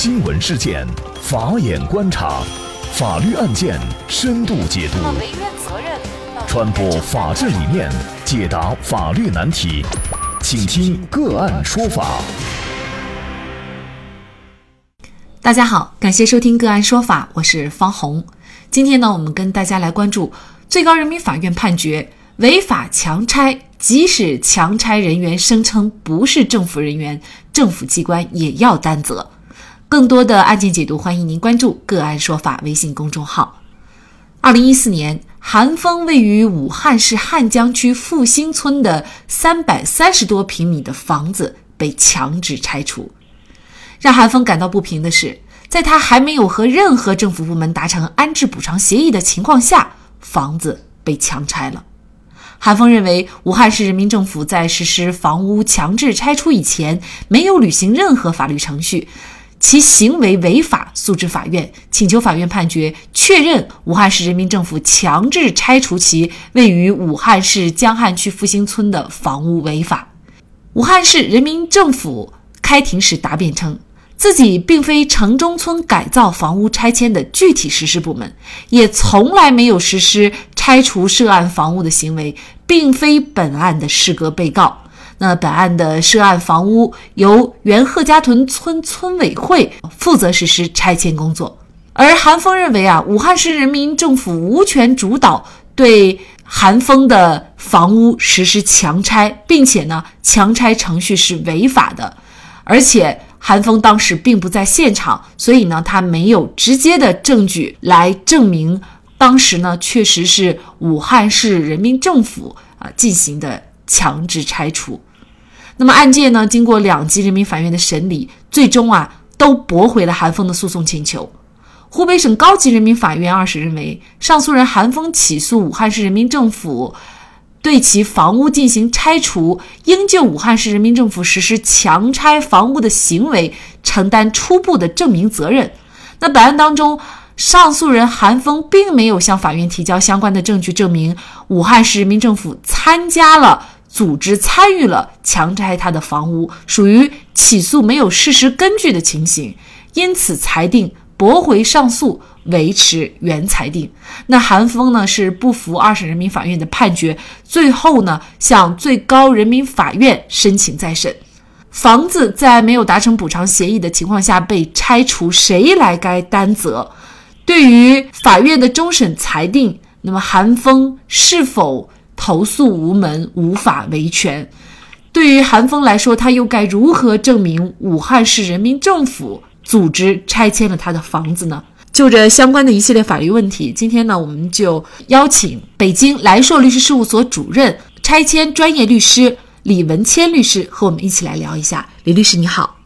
新闻事件，法眼观察，法律案件深度解读，传播法治理念，解答法律难题，请听个案说法。大家好，感谢收听个案说法，我是方红。今天呢，我们跟大家来关注最高人民法院判决违法强拆。即使强拆人员声称不是政府人员，政府机关也要担责。更多的案件解读，欢迎您关注“个案说法”微信公众号。二零一四年，韩峰位于武汉市汉江区复兴村的三百三十多平米的房子被强制拆除。让韩峰感到不平的是，在他还没有和任何政府部门达成安置补偿协议的情况下，房子被强拆了。韩峰认为，武汉市人民政府在实施房屋强制拆除以前，没有履行任何法律程序，其行为违法，诉至法院，请求法院判决确认武汉市人民政府强制拆除其位于武汉市江汉区复兴村的房屋违法。武汉市人民政府开庭时答辩称。自己并非城中村改造房屋拆迁的具体实施部门，也从来没有实施拆除涉案房屋的行为，并非本案的适格被告。那本案的涉案房屋由原贺家屯村村委会负责实施拆迁工作，而韩峰认为啊，武汉市人民政府无权主导对韩峰的房屋实施强拆，并且呢，强拆程序是违法的，而且。韩峰当时并不在现场，所以呢，他没有直接的证据来证明当时呢确实是武汉市人民政府啊进行的强制拆除。那么案件呢，经过两级人民法院的审理，最终啊都驳回了韩峰的诉讼请求。湖北省高级人民法院二审认为，上诉人韩峰起诉武汉市人民政府。对其房屋进行拆除，应就武汉市人民政府实施强拆房屋的行为承担初步的证明责任。那本案当中，上诉人韩峰并没有向法院提交相关的证据，证明武汉市人民政府参加了、组织参与了强拆他的房屋，属于起诉没有事实根据的情形，因此裁定。驳回上诉，维持原裁定。那韩峰呢是不服二审人民法院的判决，最后呢向最高人民法院申请再审。房子在没有达成补偿协议的情况下被拆除，谁来该担责？对于法院的终审裁定，那么韩峰是否投诉无门、无法维权？对于韩峰来说，他又该如何证明武汉市人民政府？组织拆迁了他的房子呢？就这相关的一系列法律问题，今天呢，我们就邀请北京来硕律师事务所主任、拆迁专业律师李文谦律师和我们一起来聊一下。李律师你好，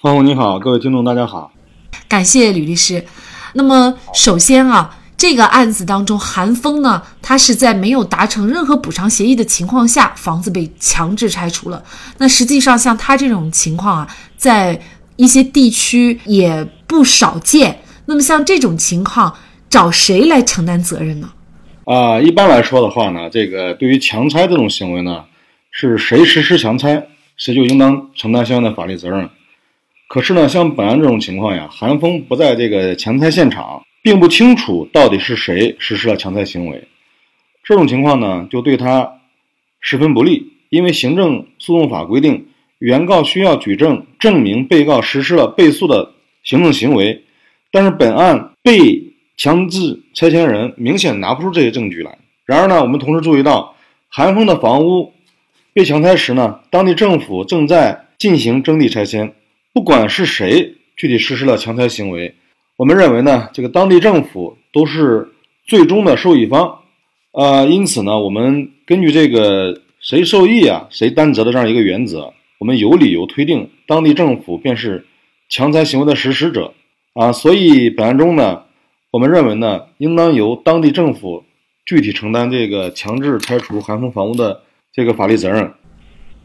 方红你好，各位听众大家好，感谢李律师。那么首先啊，这个案子当中，韩峰呢，他是在没有达成任何补偿协议的情况下，房子被强制拆除了。那实际上像他这种情况啊，在一些地区也不少见。那么像这种情况，找谁来承担责任呢？啊，一般来说的话呢，这个对于强拆这种行为呢，是谁实施强拆，谁就应当承担相应的法律责任。可是呢，像本案这种情况呀，韩峰不在这个强拆现场，并不清楚到底是谁实施了强拆行为。这种情况呢，就对他十分不利，因为行政诉讼法规定。原告需要举证证明被告实施了被诉的行政行为，但是本案被强制拆迁人明显拿不出这些证据来。然而呢，我们同时注意到，韩峰的房屋被强拆时呢，当地政府正在进行征地拆迁。不管是谁具体实施了强拆行为，我们认为呢，这个当地政府都是最终的受益方。呃，因此呢，我们根据这个谁受益啊，谁担责的这样一个原则。我们有理由推定，当地政府便是强拆行为的实施者啊，所以本案中呢，我们认为呢，应当由当地政府具体承担这个强制拆除韩峰房屋的这个法律责任。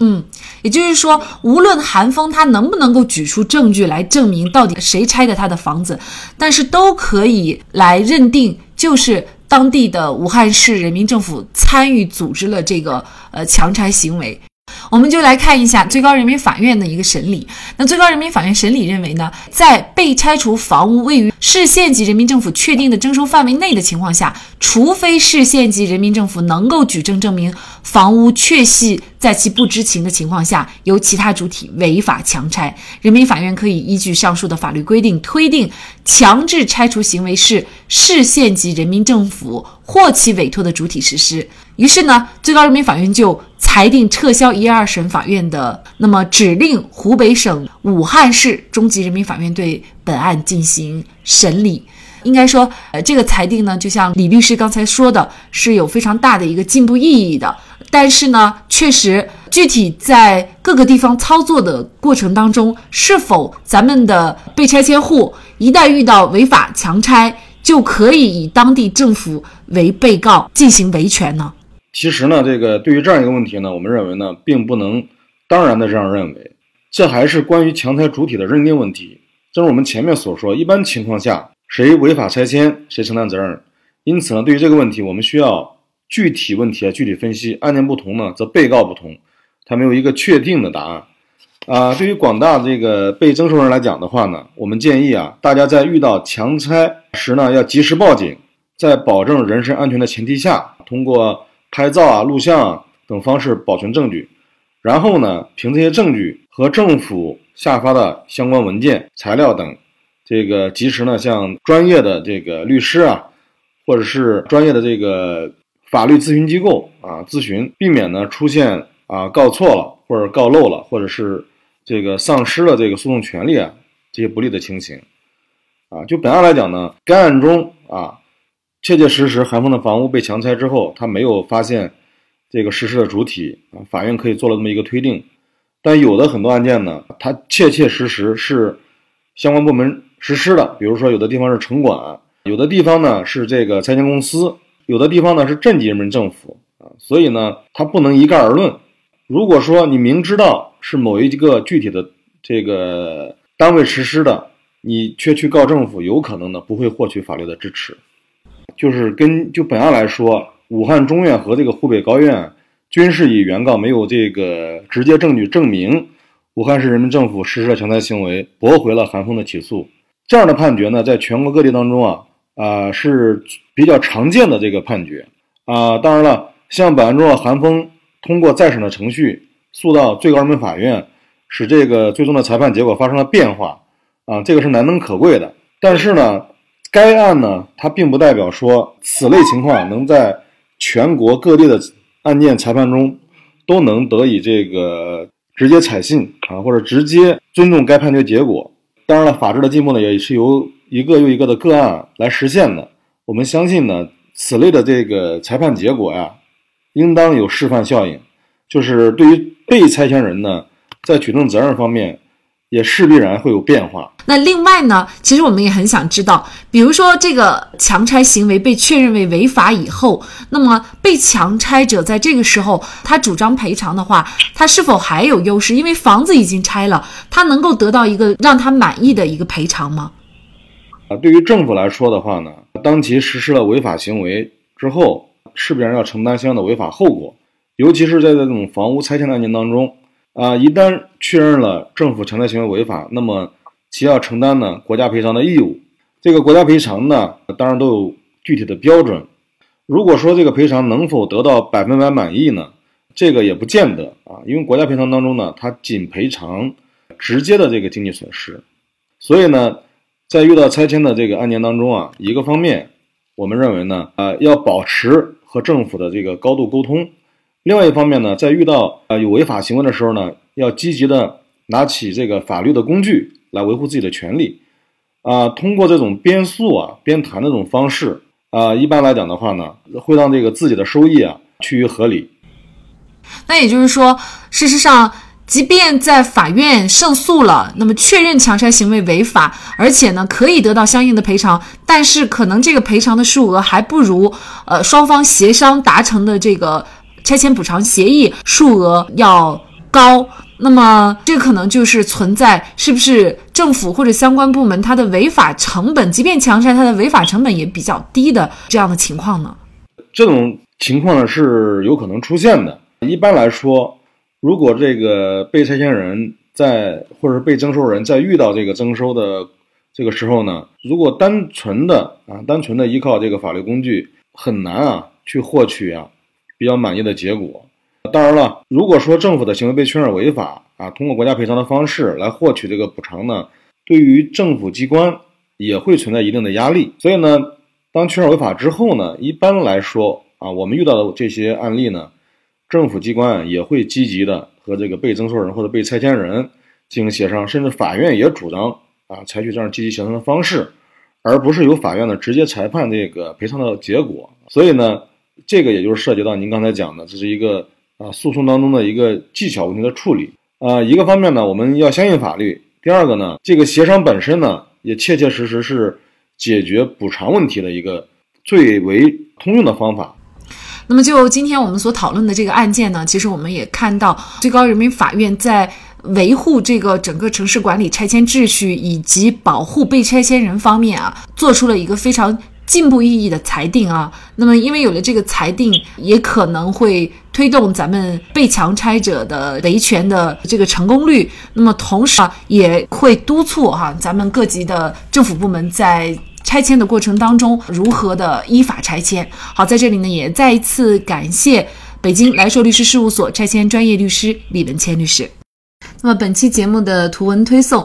嗯，也就是说，无论韩峰他能不能够举出证据来证明到底谁拆的他的房子，但是都可以来认定，就是当地的武汉市人民政府参与组织了这个呃强拆行为。我们就来看一下最高人民法院的一个审理。那最高人民法院审理认为呢，在被拆除房屋位于市县级人民政府确定的征收范围内的情况下，除非市县级人民政府能够举证证明房屋确系在其不知情的情况下由其他主体违法强拆，人民法院可以依据上述的法律规定推定强制拆除行为是市县级人民政府或其委托的主体实施。于是呢，最高人民法院就裁定撤销一二审法院的，那么指令湖北省武汉市中级人民法院对本案进行审理。应该说，呃，这个裁定呢，就像李律师刚才说的，是有非常大的一个进步意义的。但是呢，确实具体在各个地方操作的过程当中，是否咱们的被拆迁户一旦遇到违法强拆，就可以以当地政府为被告进行维权呢？其实呢，这个对于这样一个问题呢，我们认为呢，并不能当然的这样认为，这还是关于强拆主体的认定问题。正如我们前面所说，一般情况下，谁违法拆迁，谁承担责任。因此呢，对于这个问题，我们需要具体问题啊具体分析。案件不同呢，则被告不同，它没有一个确定的答案。啊，对于广大这个被征收人来讲的话呢，我们建议啊，大家在遇到强拆时呢，要及时报警，在保证人身安全的前提下，通过。拍照啊、录像啊等方式保存证据，然后呢，凭这些证据和政府下发的相关文件、材料等，这个及时呢向专业的这个律师啊，或者是专业的这个法律咨询机构啊咨询，避免呢出现啊告错了或者告漏了，或者是这个丧失了这个诉讼权利啊这些不利的情形。啊，就本案来讲呢，该案中啊。切切实实，韩峰的房屋被强拆之后，他没有发现这个实施的主体啊，法院可以做了这么一个推定。但有的很多案件呢，它切切实实是相关部门实施的，比如说有的地方是城管，有的地方呢是这个拆迁公司，有的地方呢是镇级人民政府啊，所以呢，它不能一概而论。如果说你明知道是某一个具体的这个单位实施的，你却去告政府，有可能呢不会获取法律的支持。就是跟就本案来说，武汉中院和这个湖北高院均是以原告没有这个直接证据证明武汉市人民政府实施了强拆行为，驳回了韩峰的起诉。这样的判决呢，在全国各地当中啊啊是比较常见的这个判决啊。当然了，像本案中的韩峰通过再审的程序诉到最高人民法院，使这个最终的裁判结果发生了变化啊，这个是难能可贵的。但是呢。该案呢，它并不代表说此类情况能在全国各地的案件裁判中都能得以这个直接采信啊，或者直接尊重该判决结果。当然了，法治的进步呢，也是由一个又一个的个案来实现的。我们相信呢，此类的这个裁判结果呀，应当有示范效应，就是对于被拆迁人呢，在举证责任方面。也势必然会有变化。那另外呢，其实我们也很想知道，比如说这个强拆行为被确认为违法以后，那么被强拆者在这个时候他主张赔偿的话，他是否还有优势？因为房子已经拆了，他能够得到一个让他满意的一个赔偿吗？啊，对于政府来说的话呢，当其实施了违法行为之后，势必然要承担相应的违法后果，尤其是在这种房屋拆迁的案件当中。啊，一旦确认了政府强拆行为违法，那么其要承担呢国家赔偿的义务。这个国家赔偿呢，当然都有具体的标准。如果说这个赔偿能否得到百分百满意呢？这个也不见得啊，因为国家赔偿当中呢，它仅赔偿直接的这个经济损失。所以呢，在遇到拆迁的这个案件当中啊，一个方面，我们认为呢，呃，要保持和政府的这个高度沟通。另外一方面呢，在遇到呃有违法行为的时候呢，要积极的拿起这个法律的工具来维护自己的权利，啊，通过这种边诉啊边谈的这种方式啊，一般来讲的话呢，会让这个自己的收益啊趋于合理。那也就是说，事实上，即便在法院胜诉了，那么确认强拆行为违法，而且呢可以得到相应的赔偿，但是可能这个赔偿的数额还不如呃双方协商达成的这个。拆迁补偿协议数额要高，那么这可能就是存在是不是政府或者相关部门它的违法成本，即便强拆它的违法成本也比较低的这样的情况呢？这种情况呢是有可能出现的。一般来说，如果这个被拆迁人在或者是被征收人在遇到这个征收的这个时候呢，如果单纯的啊，单纯的依靠这个法律工具，很难啊去获取啊比较满意的结果。当然了，如果说政府的行为被确认违法啊，通过国家赔偿的方式来获取这个补偿呢，对于政府机关也会存在一定的压力。所以呢，当确认违法之后呢，一般来说啊，我们遇到的这些案例呢，政府机关也会积极的和这个被征收人或者被拆迁人进行协商，甚至法院也主张啊采取这样积极协商的方式，而不是由法院呢直接裁判这个赔偿的结果。所以呢，这个也就是涉及到您刚才讲的，这是一个。啊，诉讼当中的一个技巧问题的处理啊，一个方面呢，我们要相信法律；第二个呢，这个协商本身呢，也切切实实是解决补偿问题的一个最为通用的方法。那么，就今天我们所讨论的这个案件呢，其实我们也看到，最高人民法院在维护这个整个城市管理拆迁秩序以及保护被拆迁人方面啊，做出了一个非常。进步意义的裁定啊，那么因为有了这个裁定，也可能会推动咱们被强拆者的维权的这个成功率。那么同时啊，也会督促哈咱们各级的政府部门在拆迁的过程当中如何的依法拆迁。好，在这里呢，也再一次感谢北京来硕律师事务所拆迁专业律师李文谦律师。那么本期节目的图文推送。